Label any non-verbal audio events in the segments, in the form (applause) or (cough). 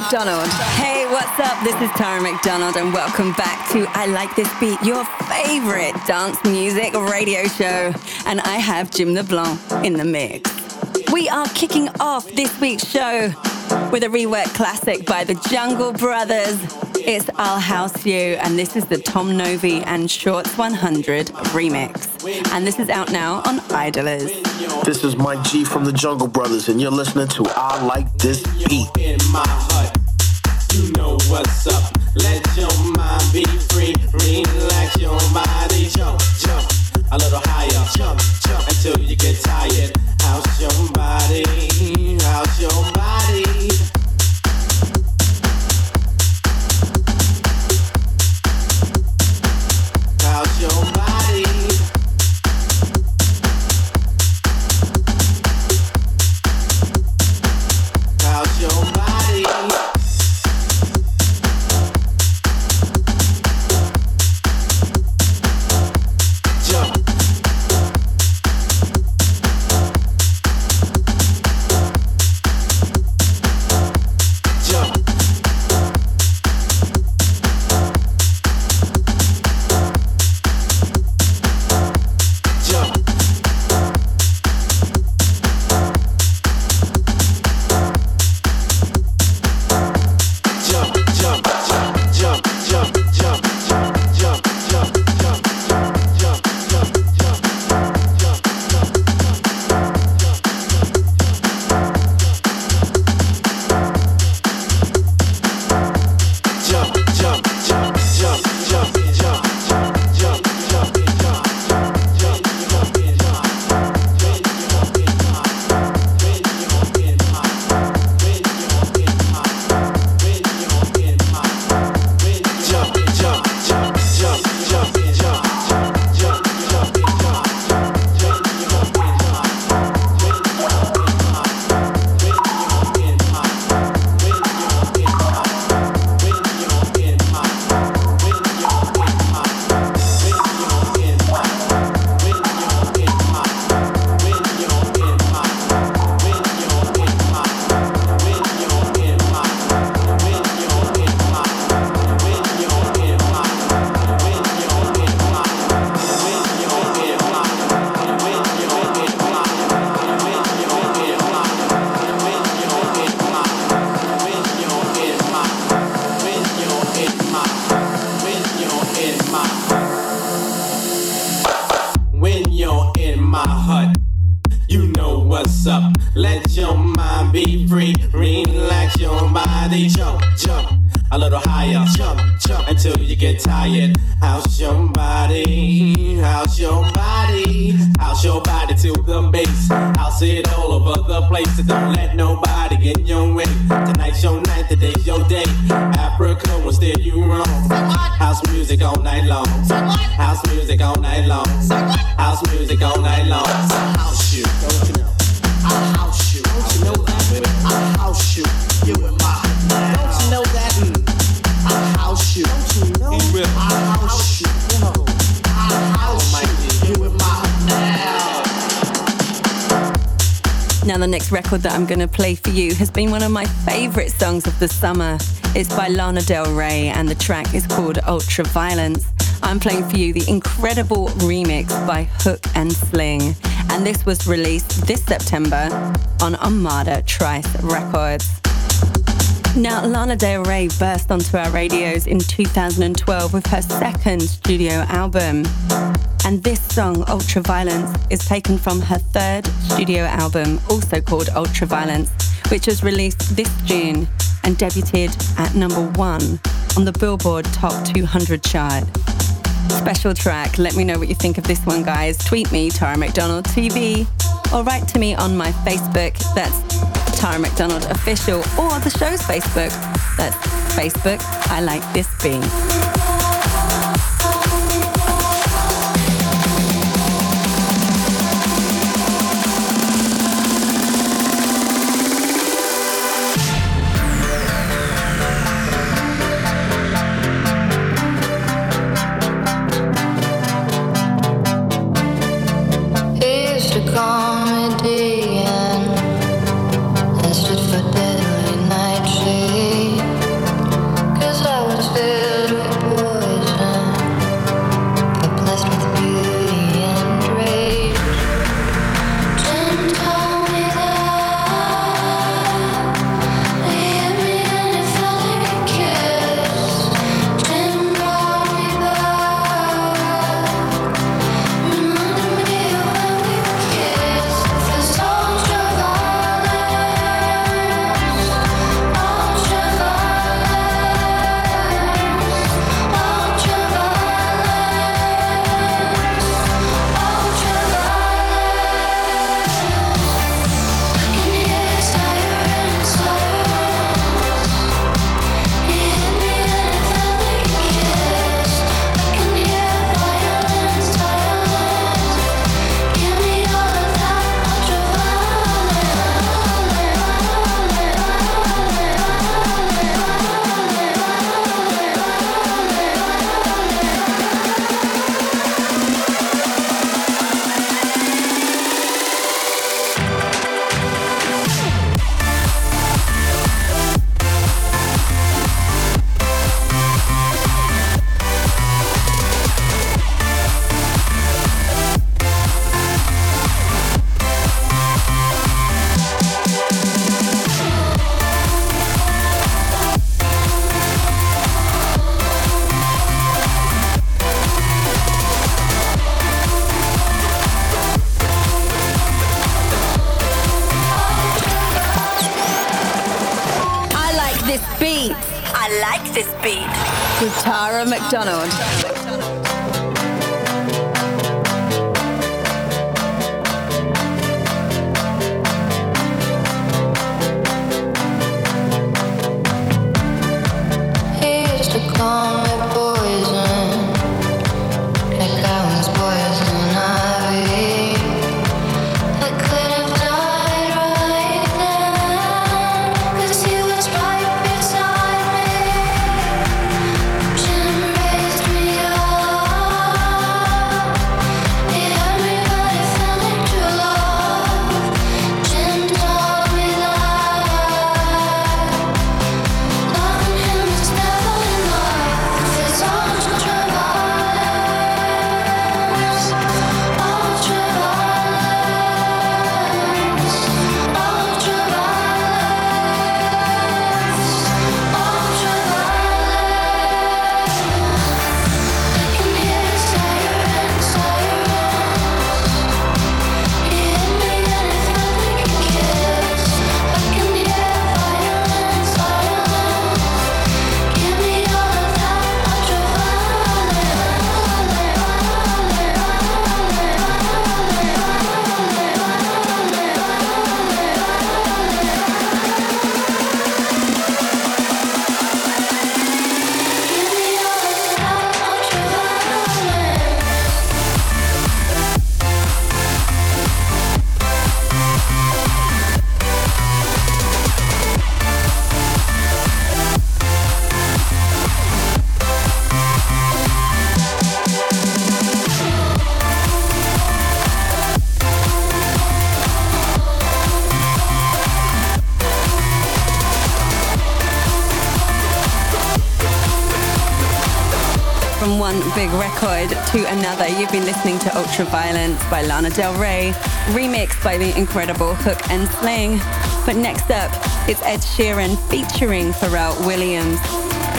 McDonald. Hey, what's up? This is Tara McDonald, and welcome back to I Like This Beat, your favorite dance music radio show. And I have Jim LeBlanc in the mix. We are kicking off this week's show with a rework classic by the Jungle Brothers. It's I'll House You, and this is the Tom Novy and Shorts 100 remix. And this is out now on Idlers. This is Mike G from the Jungle Brothers, and you're listening to I Like This Beat. You know what's up. Let your mind be free. Your body. Jump, jump a little higher. Jump, jump until you get tired. House your body, house your body. House your body. House your body. Record that I'm going to play for you has been one of my favorite songs of the summer. It's by Lana Del Rey and the track is called Ultraviolence. I'm playing for you the incredible remix by Hook and Sling. And this was released this September on Armada Trice Records. Now, Lana Del Rey burst onto our radios in 2012 with her second studio album. And this song, Ultraviolence, is taken from her third studio album, also called Ultraviolence, which was released this June and debuted at number one on the Billboard Top 200 chart. Special track. Let me know what you think of this one, guys. Tweet me, Tara McDonald TV, or write to me on my Facebook. That's Tara McDonald Official, or the show's Facebook. That's Facebook. I like this beat. Another. You've been listening to Ultraviolence by Lana Del Rey, remixed by the incredible Hook and Sling. But next up, it's Ed Sheeran featuring Pharrell Williams.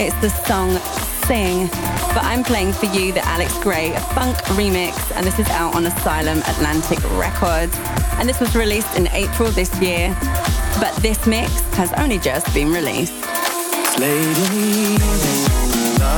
It's the song Sing, but I'm playing for you the Alex Grey funk remix, and this is out on Asylum Atlantic Records. And this was released in April this year, but this mix has only just been released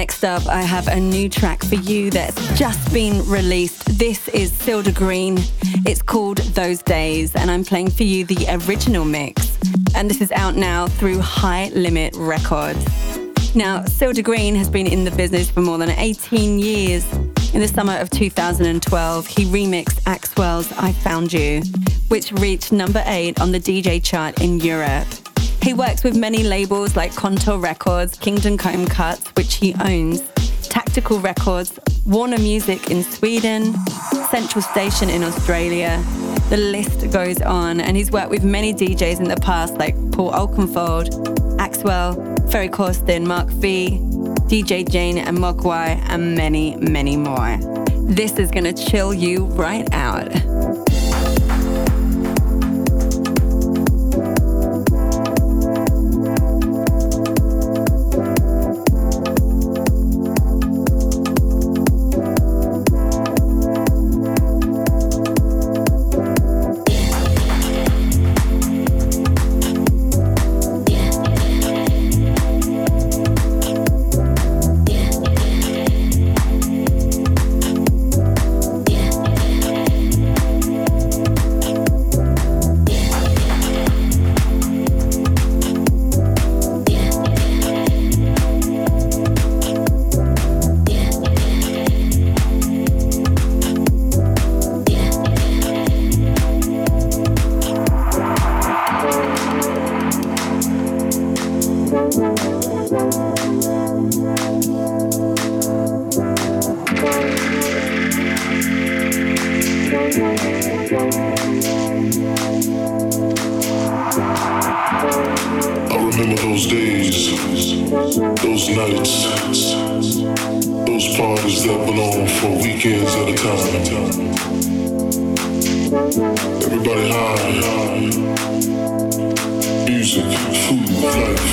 Next up, I have a new track for you that's just been released. This is Silda Green. It's called Those Days, and I'm playing for you the original mix. And this is out now through High Limit Records. Now, Silda Green has been in the business for more than 18 years. In the summer of 2012, he remixed Axwell's I Found You, which reached number 8 on the DJ chart in Europe. He works with many labels like Contour Records, Kingdom Come Cuts, which he owns, Tactical Records, Warner Music in Sweden, Central Station in Australia. The list goes on, and he's worked with many DJs in the past like Paul Oakenfold, Axwell, Ferry Corsten, Mark V, DJ Jane and Mogwai, and many, many more. This is gonna chill you right out. I remember those days, those nights, those parties that went on for weekends at a time. Everybody high, music, food, life,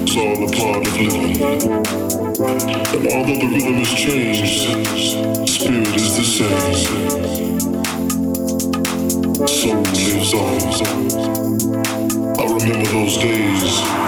it's all a part of living. And although the rhythm has changed, spirit is the same. Soul lives on. I remember those days.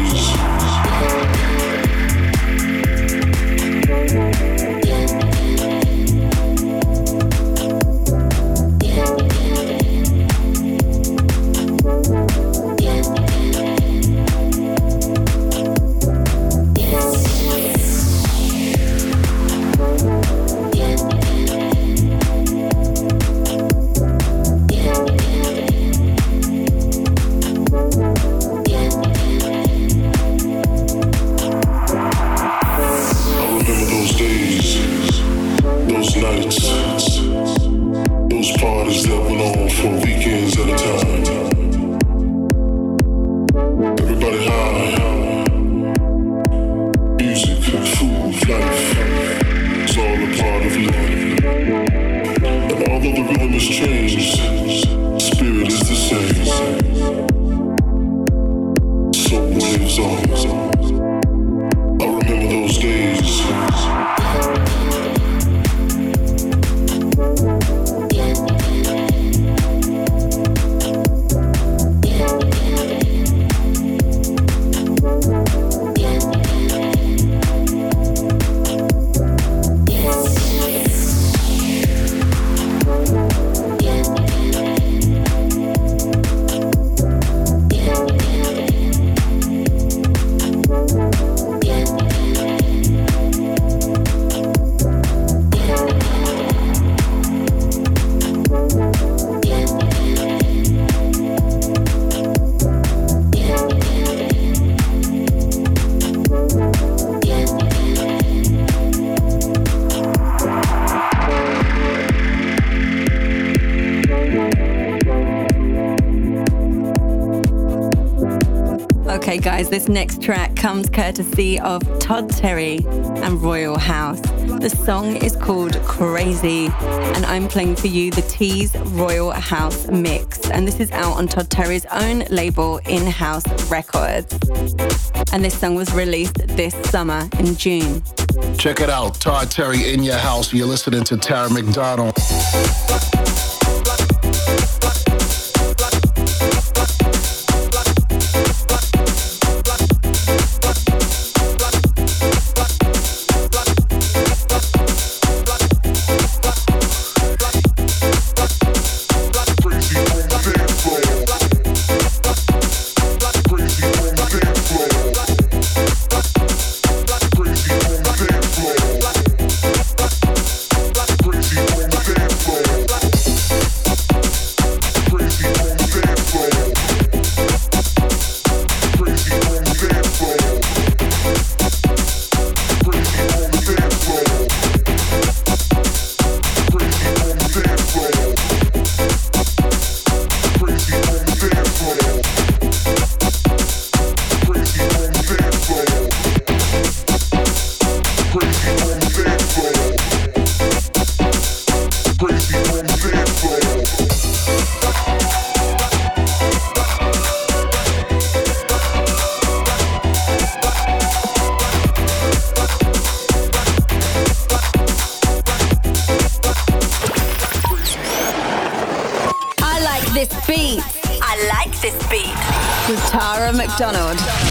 next track comes courtesy of Todd Terry and Royal House. The song is called Crazy, and I'm playing for you the Tease Royal House mix. And this is out on Todd Terry's own label, In House Records. And this song was released this summer in June. Check it out, Todd Terry in your house. You're listening to Tara McDonald. Donald.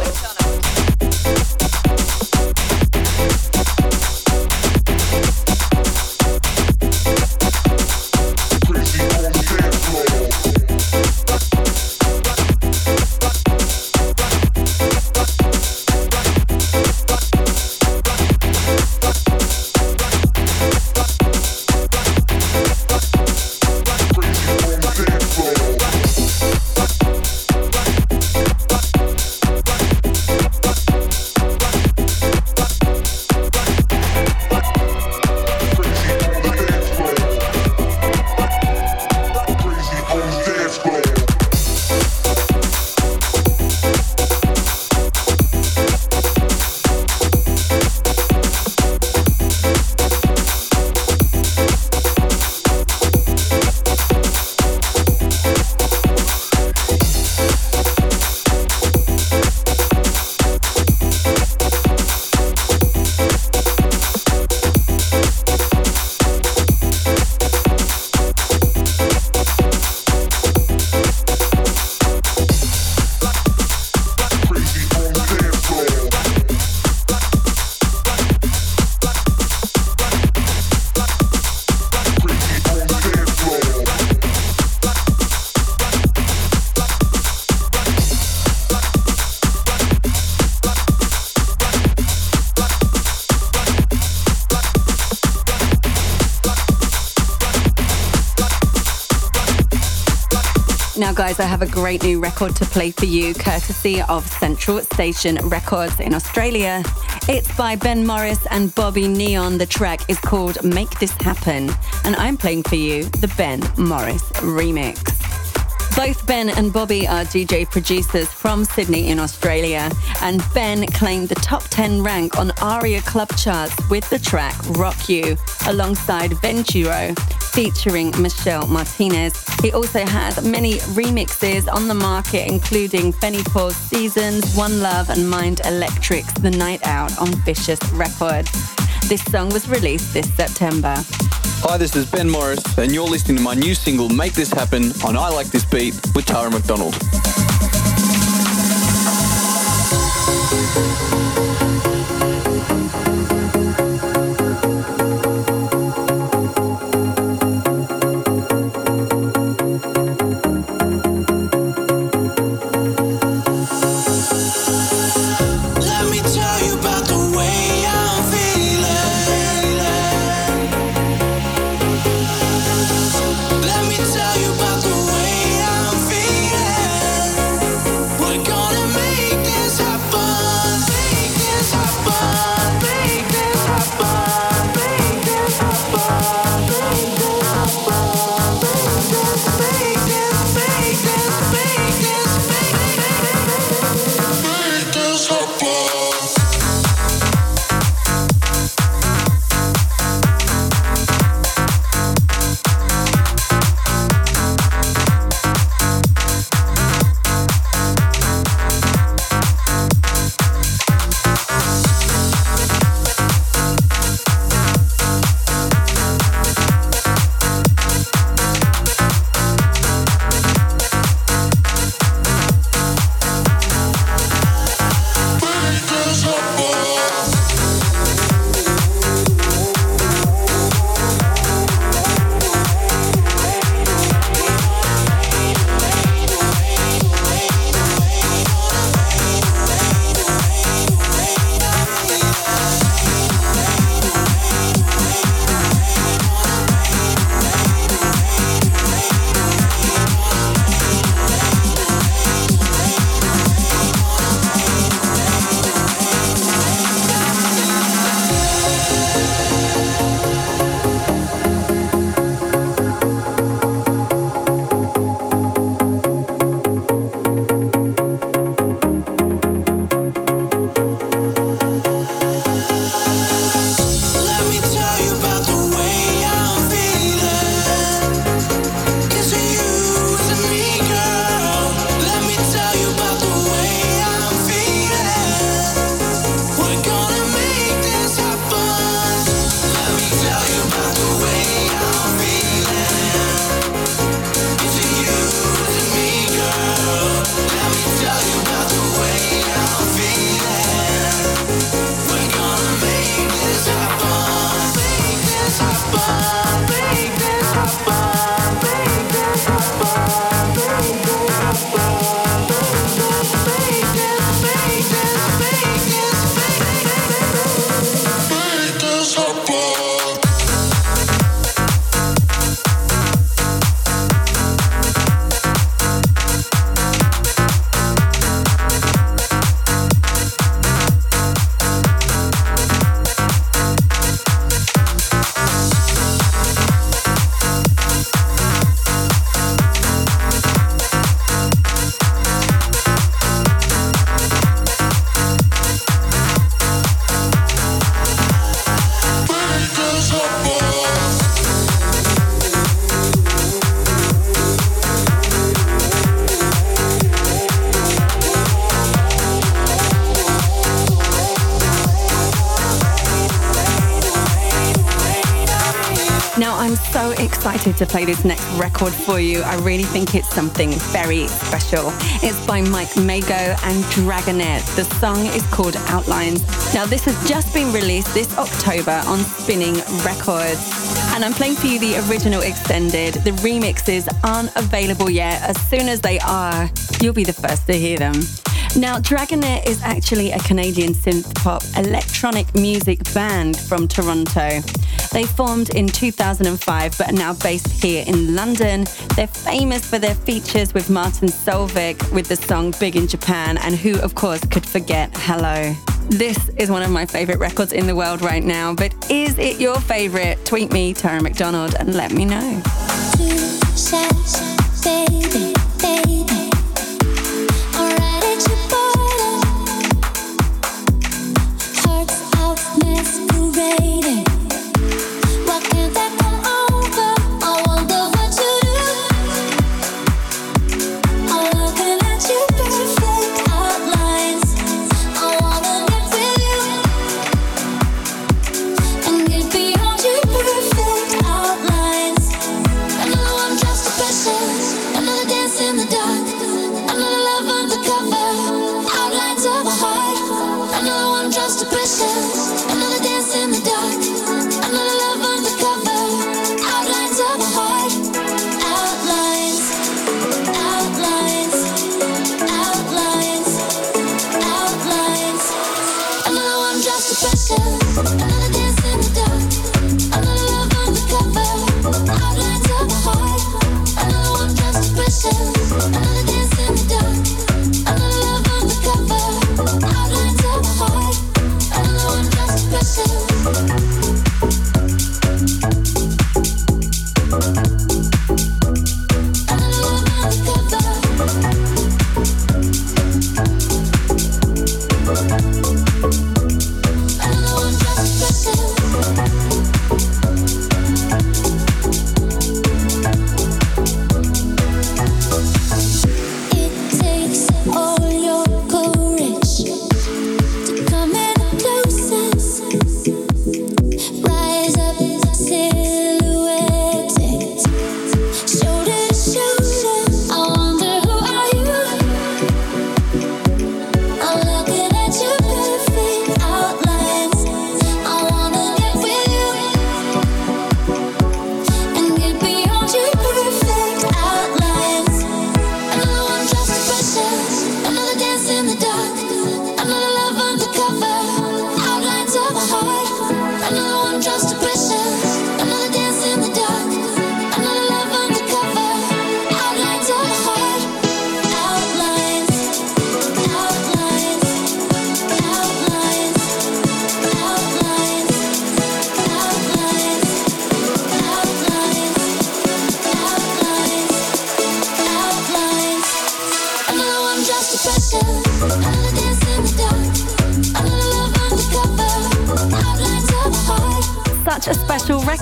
Guys, I have a great new record to play for you, courtesy of Central Station Records in Australia. It's by Ben Morris and Bobby Neon. The track is called Make This Happen, and I'm playing for you the Ben Morris remix. Both Ben and Bobby are DJ producers from Sydney in Australia, and Ben claimed the top 10 rank on ARIA Club charts with the track Rock You alongside Venturo featuring Michelle Martinez. He also has many remixes on the market, including Benny Paul's Seasons, One Love, and Mind Electric's The Night Out on Vicious Records. This song was released this September. Hi, this is Ben Morris, and you're listening to my new single, Make This Happen, on I Like This Beat with Tara McDonald. Excited to play this next record for you. I really think it's something very special. It's by Mike Mago and Dragonette. The song is called Outlines. Now, this has just been released this October on Spinnin' Records. And I'm playing for you the original extended. The remixes aren't available yet. As soon as they are, you'll be the first to hear them. Now, Dragonette is actually a Canadian synth pop electronic music band from Toronto. They formed in 2005 but are now based here in London. They're famous for their features with Martin Solveig with the song Big in Japan, and who, of course, could forget Hello. This is one of my favorite records in the world right now, but is it your favorite? Tweet me, Tara McDonald, and let me know.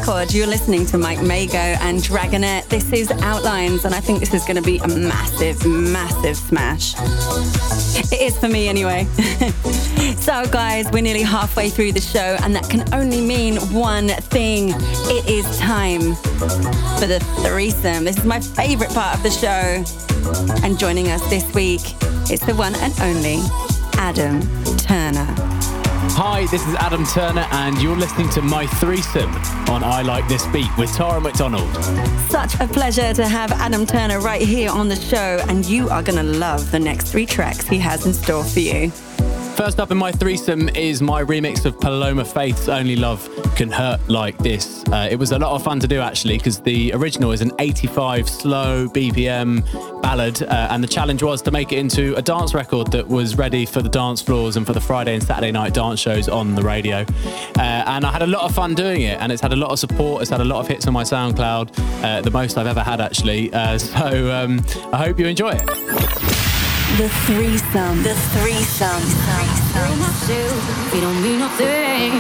Record. You're listening to Mike Mago and Dragonette. This is Outlines, and I think this is going to be a massive, massive smash. It is for me anyway. (laughs) so, guys, we're nearly halfway through the show, and that can only mean one thing it is time for the threesome. This is my favorite part of the show. And joining us this week is the one and only Adam Turner. Hi, this is Adam Turner, and you're listening to My Threesome on I Like This Beat with Tara McDonald. Such a pleasure to have Adam Turner right here on the show, and you are going to love the next three tracks he has in store for you. First up in my threesome is my remix of Paloma Faith's Only Love Can Hurt Like This. Uh, it was a lot of fun to do actually because the original is an 85 slow BPM ballad, uh, and the challenge was to make it into a dance record that was ready for the dance floors and for the Friday and Saturday night dance shows on the radio. Uh, and I had a lot of fun doing it, and it's had a lot of support, it's had a lot of hits on my SoundCloud, uh, the most I've ever had actually. Uh, (laughs) so um, I hope you enjoy it. The threesome. The threesome. We don't mean nothing.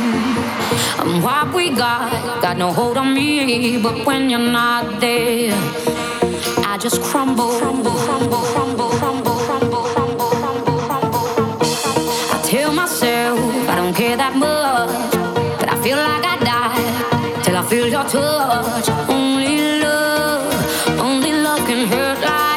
And what we got got no hold on me. But when you're not there, I just crumble, crumble, crumble, crumble, crumble, crumble, crumble, crumble, crumble. I tell myself I don't care that much, but I feel like I die till I feel your touch. Only love, only love can hurt like.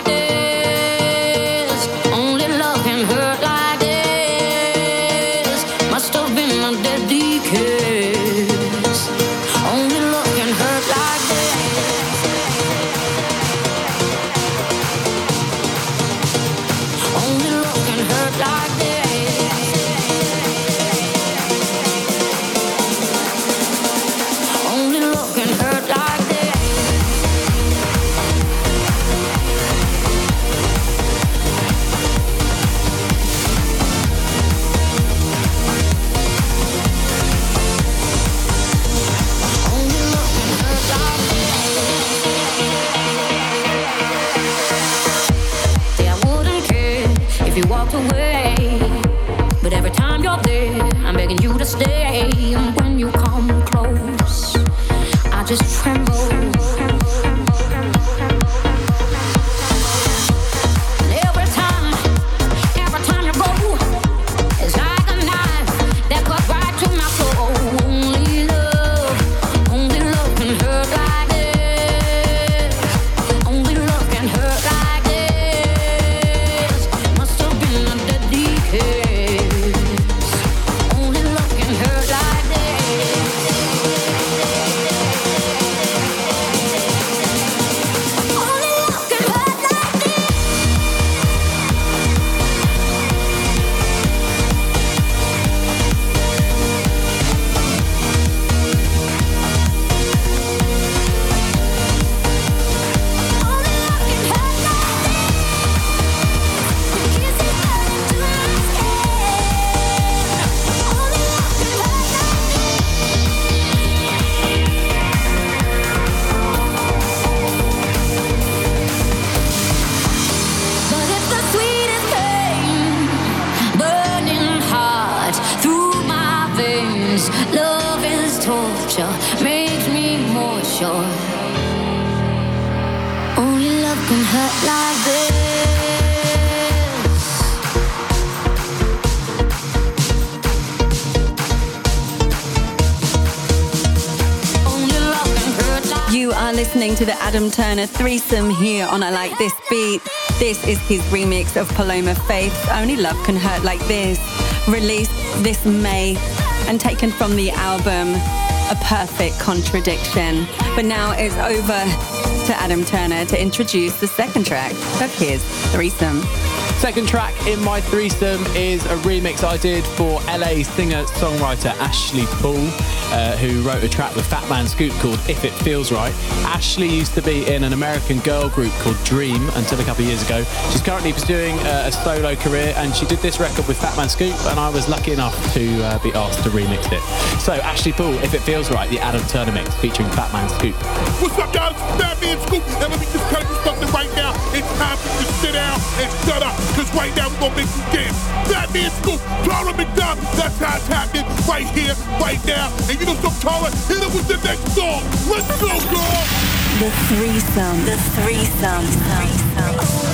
To the Adam Turner threesome here on I Like This Beat. This is his remix of Paloma Faith's Only Love Can Hurt Like This, released this May and taken from the album A Perfect Contradiction. But now it's over to Adam Turner to introduce the second track of his threesome. Second track in my threesome is a remix I did for LA singer-songwriter Ashley Poole, uh, who wrote a track with Fatman Scoop called If It Feels Right. Ashley used to be in an American girl group called Dream until a couple of years ago. She's currently pursuing uh, a solo career and she did this record with Fatman Scoop and I was lucky enough to uh, be asked to remix it. So Ashley Poole, If It Feels Right, the Adam Turner mix featuring Fatman Scoop. What's up, guys? Scoop. And let me just tell you something right now. Time for you to sit down and shut up, cause right now we're gonna make you dance. Fatman that's how it's happening right here, right now. And you know some hit it with the next song. Let's go, girl! The threesome. The threesome. threesome.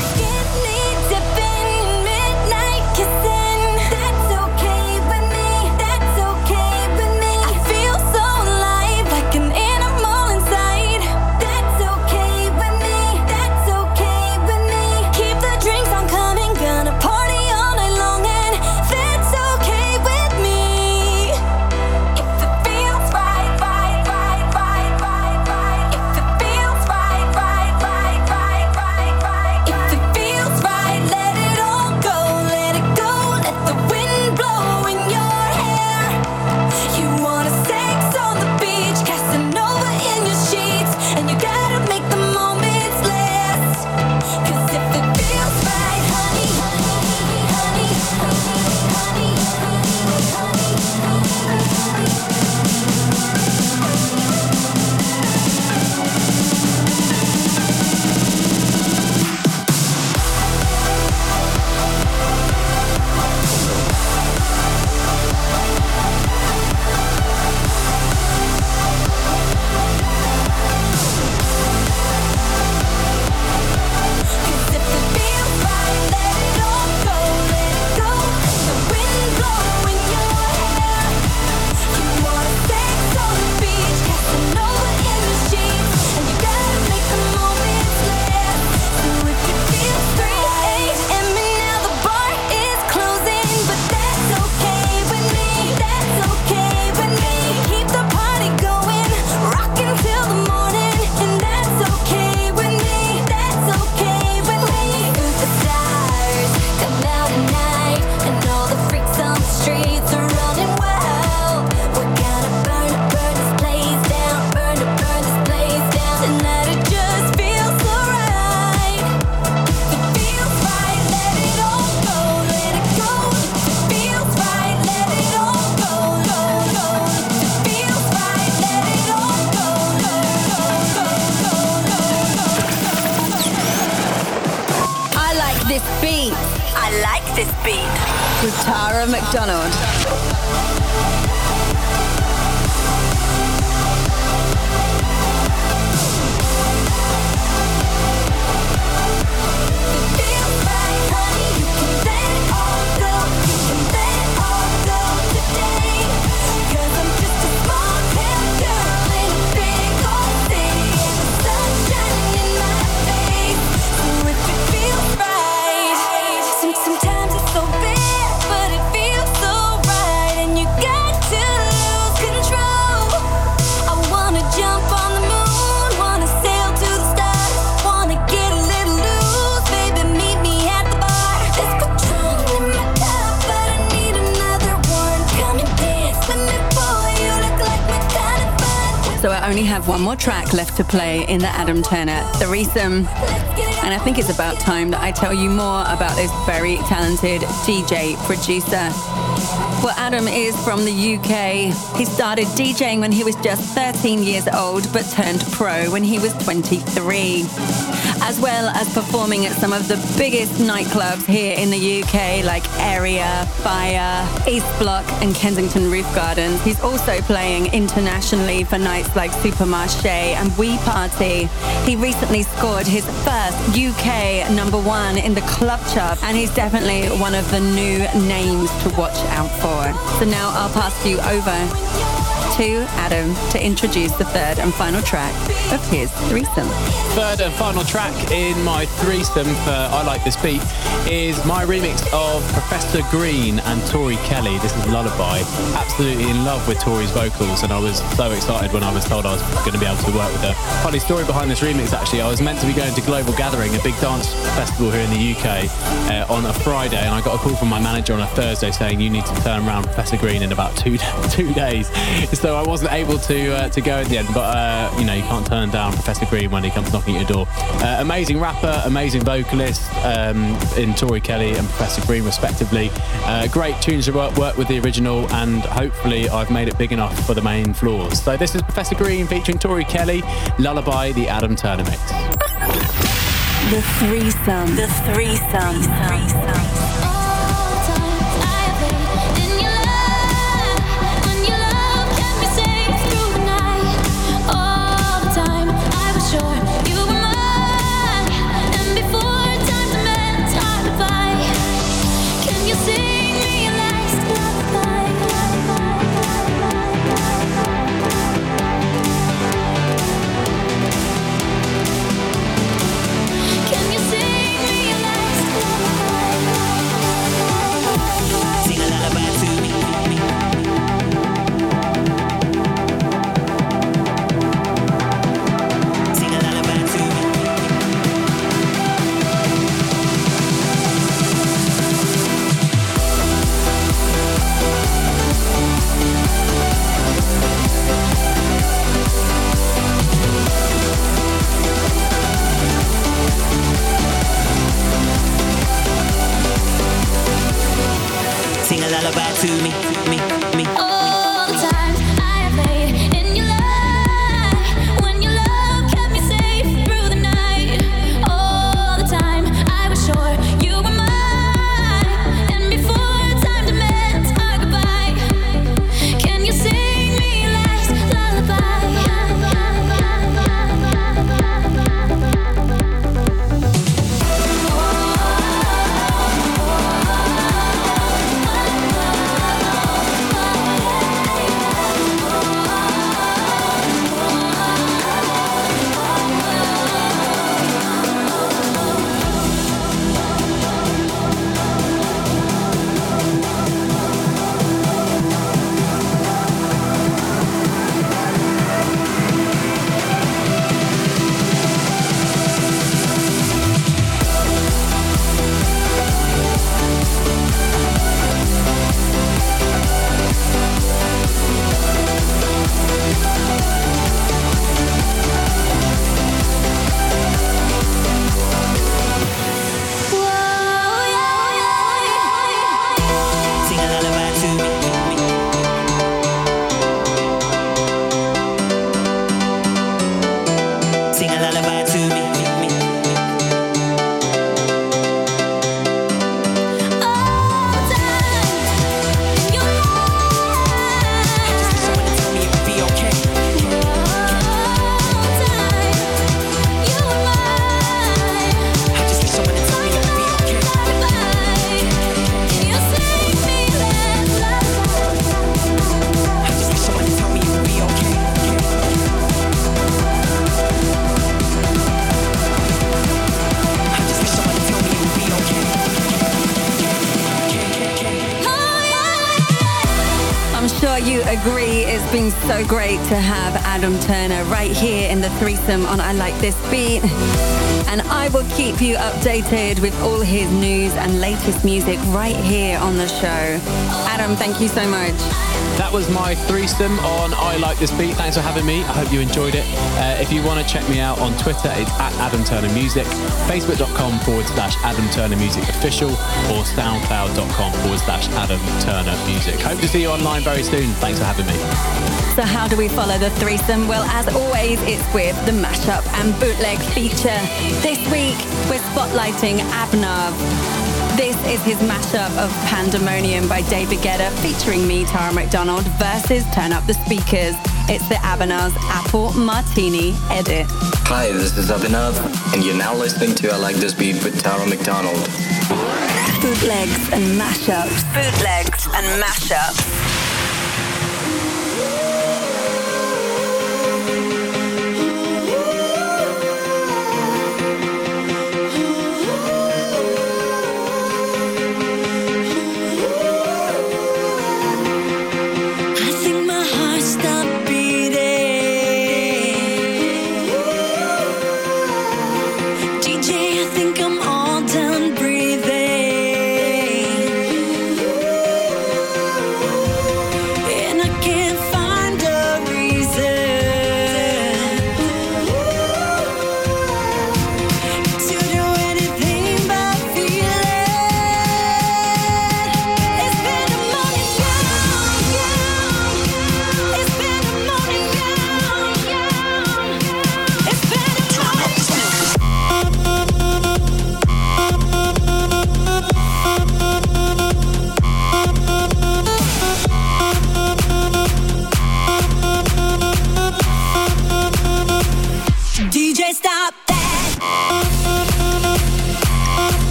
this beat with Tara McDonald. One more track left to play in the Adam Turner threesome. And I think it's about time that I tell you more about this very talented DJ producer. Well, Adam is from the UK. He started DJing when he was just 13 years old, but turned pro when he was 23 as well as performing at some of the biggest nightclubs here in the UK, like Area, Fire, East Block, and Kensington Roof Gardens. He's also playing internationally for nights like Supermarché and We Party. He recently scored his first UK number one in the club chart, and he's definitely one of the new names to watch out for. So now I'll pass you over to Adam to introduce the third and final track of his threesome. Third and final track in my threesome for I Like This Beat is my remix of Professor Green and Tori Kelly. This is Lullaby. Absolutely in love with Tori's vocals, and I was so excited when I was told I was going to be able to work with her. Funny story behind this remix actually, I was meant to be going to Global Gathering, a big dance festival here in the UK, uh, on a Friday, and I got a call from my manager on a Thursday saying you need to turn around Professor Green in about two (laughs) two days. So I wasn't able to uh, to go in the end, but uh, you know you can't turn down Professor Green when he comes knocking at your door. Uh, amazing rapper, amazing vocalist um, in Tori Kelly and Professor Green respectively. Uh, great tunes to work, work with the original, and hopefully I've made it big enough for the main floors. So this is Professor Green featuring Tori Kelly, Lullaby, the Adam Turner mix. The threesome. The threesome. The threesome. Threesome on I Like This Beat. And I will keep you updated with all his news and latest music right here on the show. Adam, thank you so much. That was my threesome on I Like This Beat. Thanks for having me. I hope you enjoyed it. Uh, if you want to check me out on Twitter, it's at Adam Turner Music, facebook.com forward slash Adam Turner Music Official, or soundcloud.com forward slash Adam Turner Music. Hope to see you online very soon. Thanks for having me. So how do we follow the threesome? Well, as always, it's with the mashup and bootleg feature. This week, we're spotlighting Abnav. This is his mashup of Pandemonium by David Guetta featuring me, Tara McDonald, versus Turn Up the Speakers. It's the Abinav Apple Martini edit. Hi, this is Abinav, and you're now listening to I Like This Beat with Tara McDonald. Bootlegs and mashups. Bootlegs and mashups.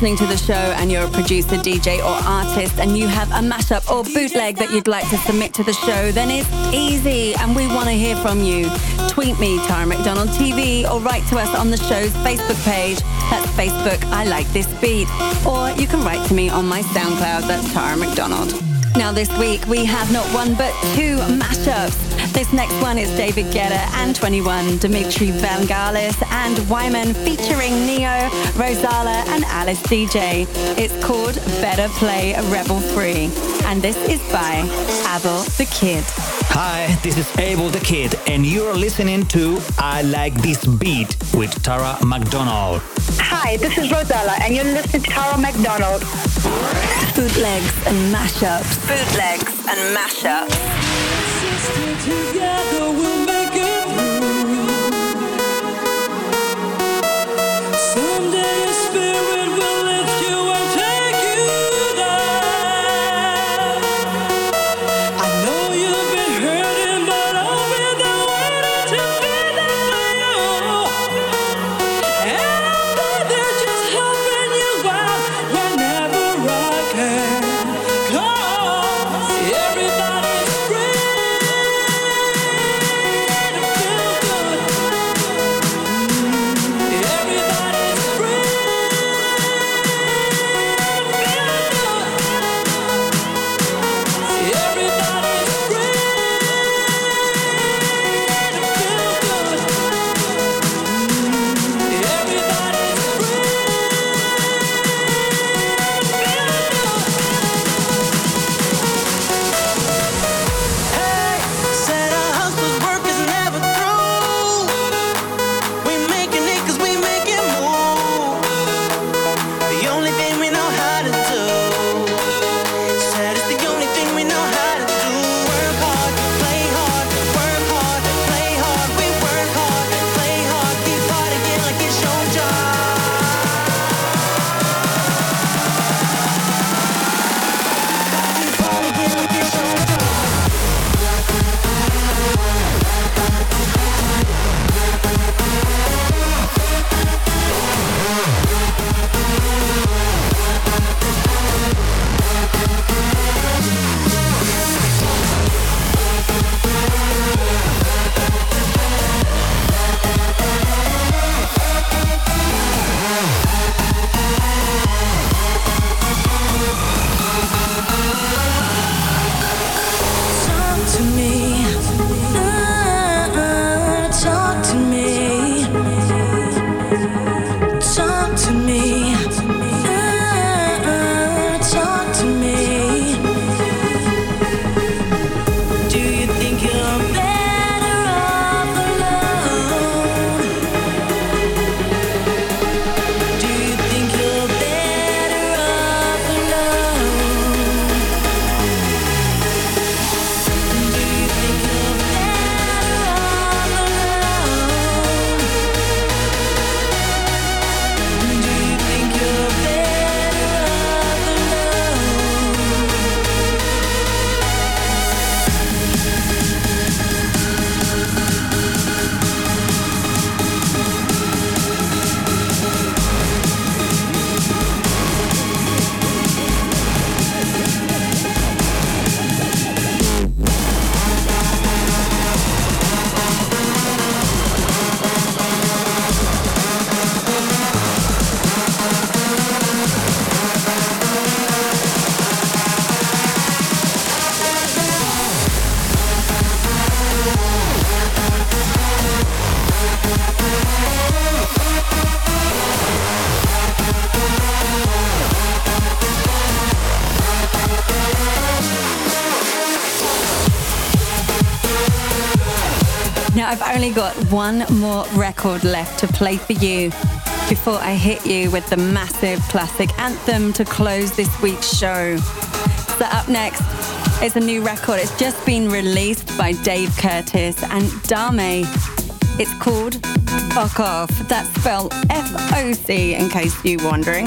Listening to the show and you're a producer, DJ, or artist and you have a mashup or bootleg that you'd like to submit to the show, then it's easy and we want to hear from you. Tweet me, Tara McDonald TV, or write to us on the show's Facebook page. That's Facebook, I like this beat. Or you can write to me on my SoundCloud, that's Tara McDonald. Now, this week we have not one but two mashups. This next one is David Guetta and 21, Dimitri Vangelis and Wyman featuring Ne-Yo, Rozalla and Alice Deejay. It's called Better Play Rebel Free. And this is by Abel the Kid. Hi, this is Abel the Kid, and you're listening to I Like This Beat with Tara McDonald. Hi, this is Rozalla, and you're listening to Tara McDonald. Bootlegs and mashups. Bootlegs and mashups. Together we'll one more record left to play for you. before I hit you with the massive classic anthem to close this week's show. So up next is a new record. It's just been released by Dave Curtis and Dame. It's called Fuck Off. That's spelled F-O-C in case you're wondering.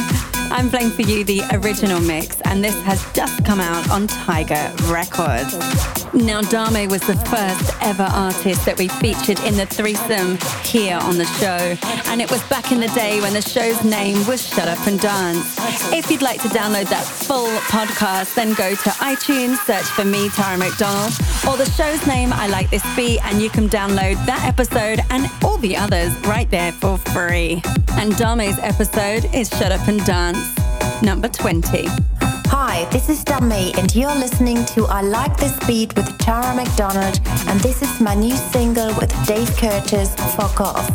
I'm playing for you the original mix, and this has just come out on Tiger Records. Now, Dame was the first ever artist that we featured in the threesome here on the show, and it was back in the day when the show's name was Shut Up and Dance. If you'd like to download that full podcast, then go to iTunes, search for me, Tara McDonald, or the show's name, I Like This Beat, and you can download that episode and all the others right there for free. And Dame's episode is Shut Up and Dance, number 20. Hi, this is Dami, and you're listening to I Like This Beat with Tara McDonald, and this is my new single with Dave Curtis, Fuck Off.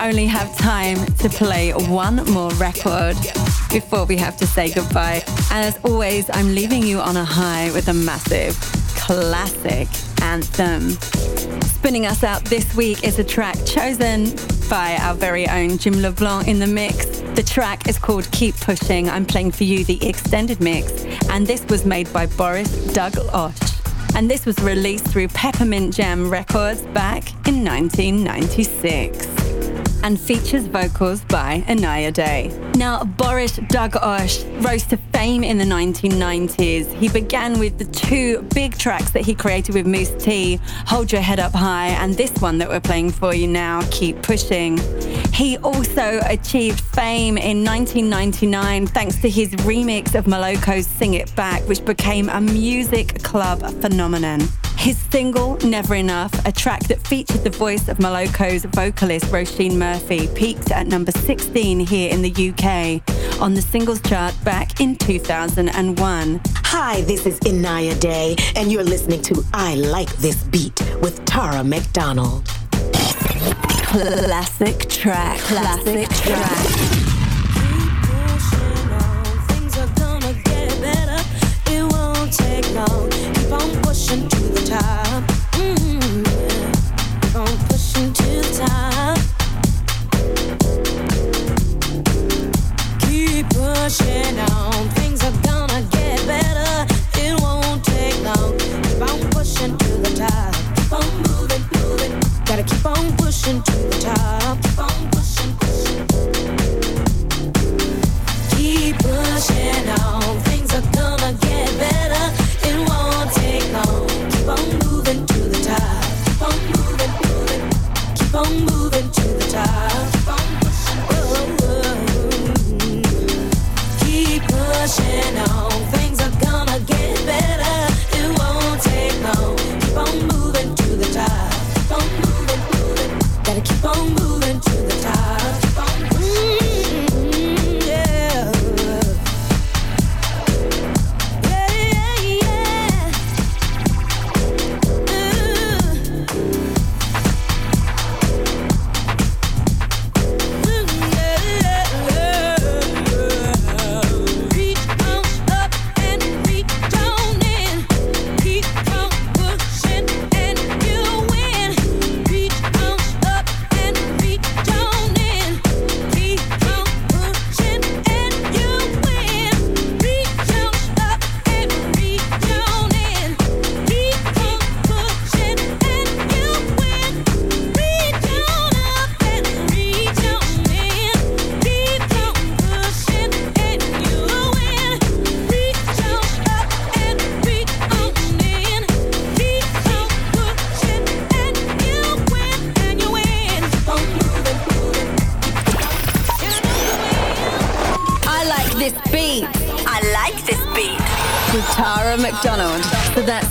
Only have time to play one more record before we have to say goodbye. And as always, I'm leaving you on a high with a massive classic anthem. Spinning us out this week is a track chosen by our very own Jim LeBlanc in the mix. The track is called Keep Pushing. I'm playing for you the extended mix, and this was made by Boris Doug Osh. And this was released through Peppermint Jam Records back in 1996 and features vocals by Inaya Day. Now, Boris Dlugosch rose to fame in the 1990s. He began with the two big tracks that he created with Mousse T, Hold Your Head Up High, and this one that we're playing for you now, Keep Pushing. He also achieved fame in 1999 thanks to his remix of Moloko's Sing It Back, which became a music club phenomenon. His single, Never Enough, a track that featured the voice of Moloko's vocalist Roisin Murphy, peaked at number 16 here in the UK on the singles chart back in 2001. Hi, this is Inaya Day, and you're listening to I Like This Beat with Tara McDonald. Classic track, classic, track. Keep pushing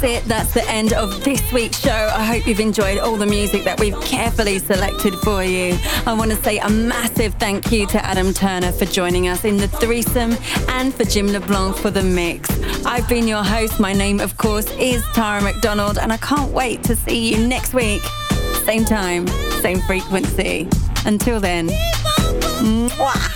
it. That's the end of this week's show. I hope you've enjoyed all the music that we've carefully selected for you. I want to say a massive thank you to Adam Turner for joining us in the threesome and for Jim LeBlanc for the mix. I've been your host. My name, of course, is Tara McDonald, and I can't wait to see you next week. Same time, same frequency. Until then, mwah.